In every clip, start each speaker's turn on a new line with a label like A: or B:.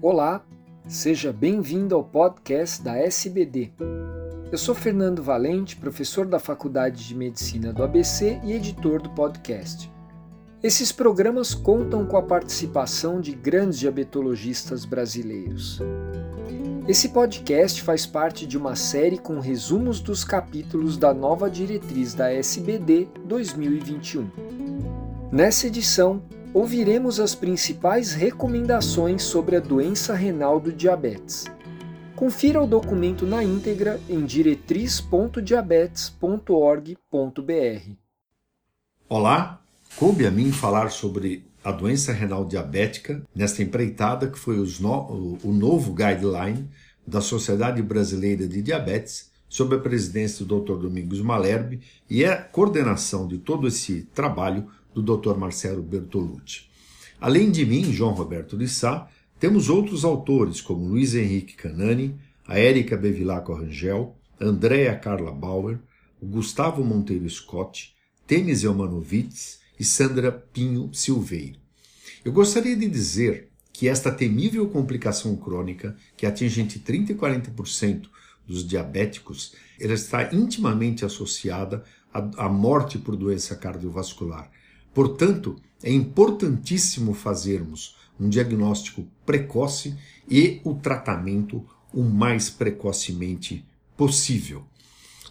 A: Olá, seja bem-vindo ao podcast da SBD. Eu sou Fernando Valente, professor da Faculdade de Medicina do ABC e editor do podcast. Esses programas contam com a participação de grandes diabetologistas brasileiros. Esse podcast faz parte de uma série com resumos dos capítulos da nova diretriz da SBD 2021. Nessa edição, ouviremos as principais recomendações sobre a doença renal do diabetes. Confira o documento na íntegra em diretriz.diabetes.org.br.
B: Olá, coube a mim falar sobre a doença renal diabética nesta empreitada que foi no, o novo guideline da Sociedade Brasileira de Diabetes, sob a presidência do Dr. Domingos Malherbe e a coordenação de todo esse trabalho do Dr. Marcelo Bertolucci. Além de mim, João Roberto de Sá, temos outros autores como Luiz Henrique Canani, a Érica Bevilacqua Rangel, Andréa Carla Bauer, Gustavo Monteiro Scott, Temis Elmanovitz e Sandra Pinho Silveira. Eu gostaria de dizer que esta temível complicação crônica, que atinge entre 30% e 40% dos diabéticos, ela está intimamente associada à morte por doença cardiovascular. Portanto, é importantíssimo fazermos um diagnóstico precoce e o tratamento o mais precocemente possível.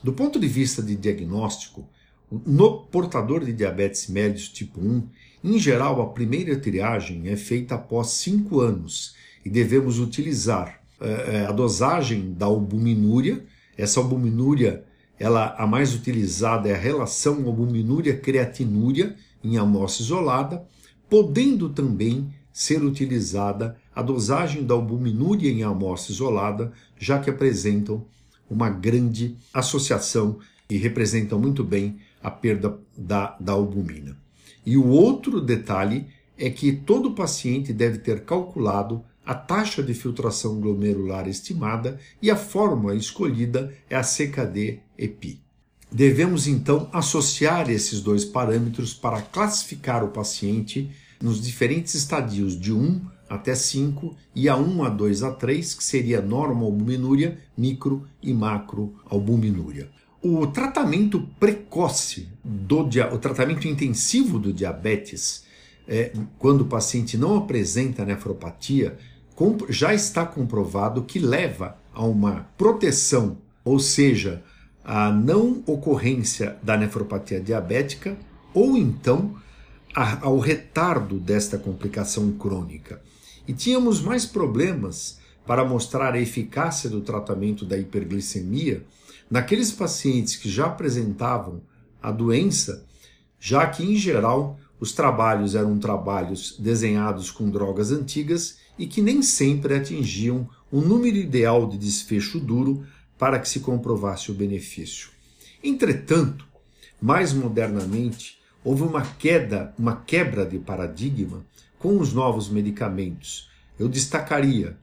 B: Do ponto de vista de diagnóstico, no portador de diabetes mellitus tipo 1, em geral a primeira triagem é feita após 5 anos e devemos utilizar é, a dosagem da albuminúria. Essa albuminúria, ela, a mais utilizada é a relação albuminúria-creatinúria, em amostra isolada, podendo também ser utilizada a dosagem da albuminúria em amostra isolada, já que apresentam uma grande associação e representam muito bem a perda da, da albumina. E o outro detalhe é que todo paciente deve ter calculado a taxa de filtração glomerular estimada e a fórmula escolhida é a CKD-EPI. Devemos então associar esses dois parâmetros para classificar o paciente nos diferentes estadios de 1 até 5 e A1, A2, A3, que seria normoalbuminúria, micro e macroalbuminúria. O tratamento precoce, do, o tratamento intensivo do diabetes, é, quando o paciente não apresenta nefropatia, já está comprovado que leva a uma proteção, ou seja, a não ocorrência da nefropatia diabética ou então a, ao retardo desta complicação crônica. E tínhamos mais problemas para mostrar a eficácia do tratamento da hiperglicemia naqueles pacientes que já apresentavam a doença, já que em geral os trabalhos eram trabalhos desenhados com drogas antigas e que nem sempre atingiam o número ideal de desfecho duro para que se comprovasse o benefício. Entretanto, mais modernamente, houve uma queda, uma quebra de paradigma com os novos medicamentos. Eu destacaria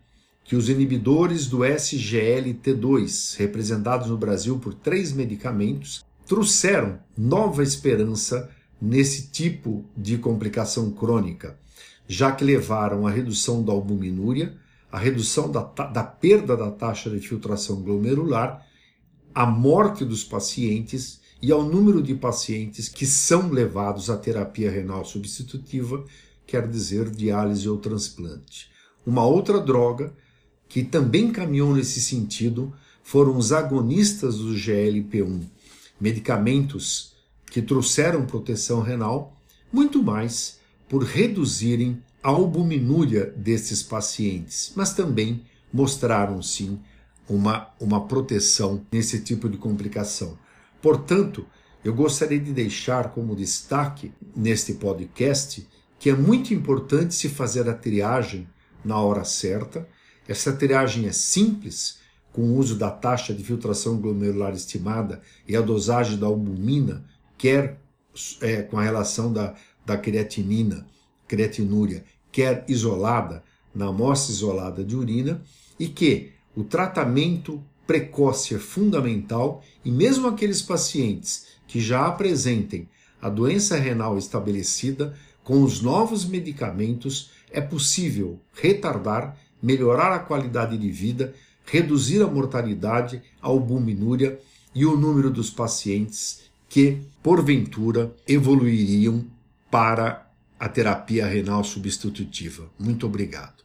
B: que os inibidores do SGLT2, representados no Brasil por três medicamentos, trouxeram nova esperança nesse tipo de complicação crônica, já que levaram à redução da albuminúria, a redução da, da perda da taxa de filtração glomerular, a morte dos pacientes e ao número de pacientes que são levados à terapia renal substitutiva, quer dizer, diálise ou transplante. Uma outra droga que também caminhou nesse sentido foram os agonistas do GLP-1, medicamentos que trouxeram proteção renal, muito mais por reduzirem albuminúria desses pacientes, mas também mostraram sim uma, uma proteção nesse tipo de complicação. Portanto, eu gostaria de deixar como destaque neste podcast que é muito importante se fazer a triagem na hora certa. Essa triagem é simples, com o uso da taxa de filtração glomerular estimada e a dosagem da albumina, quer é, com a relação da, da creatinina, creatinúria, quer isolada, na amostra isolada de urina, e que o tratamento precoce é fundamental e mesmo aqueles pacientes que já apresentem a doença renal estabelecida, com os novos medicamentos é possível retardar, melhorar a qualidade de vida, reduzir a mortalidade, a albuminúria e o número dos pacientes que, porventura, evoluiriam para a terapia renal substitutiva. Muito obrigado.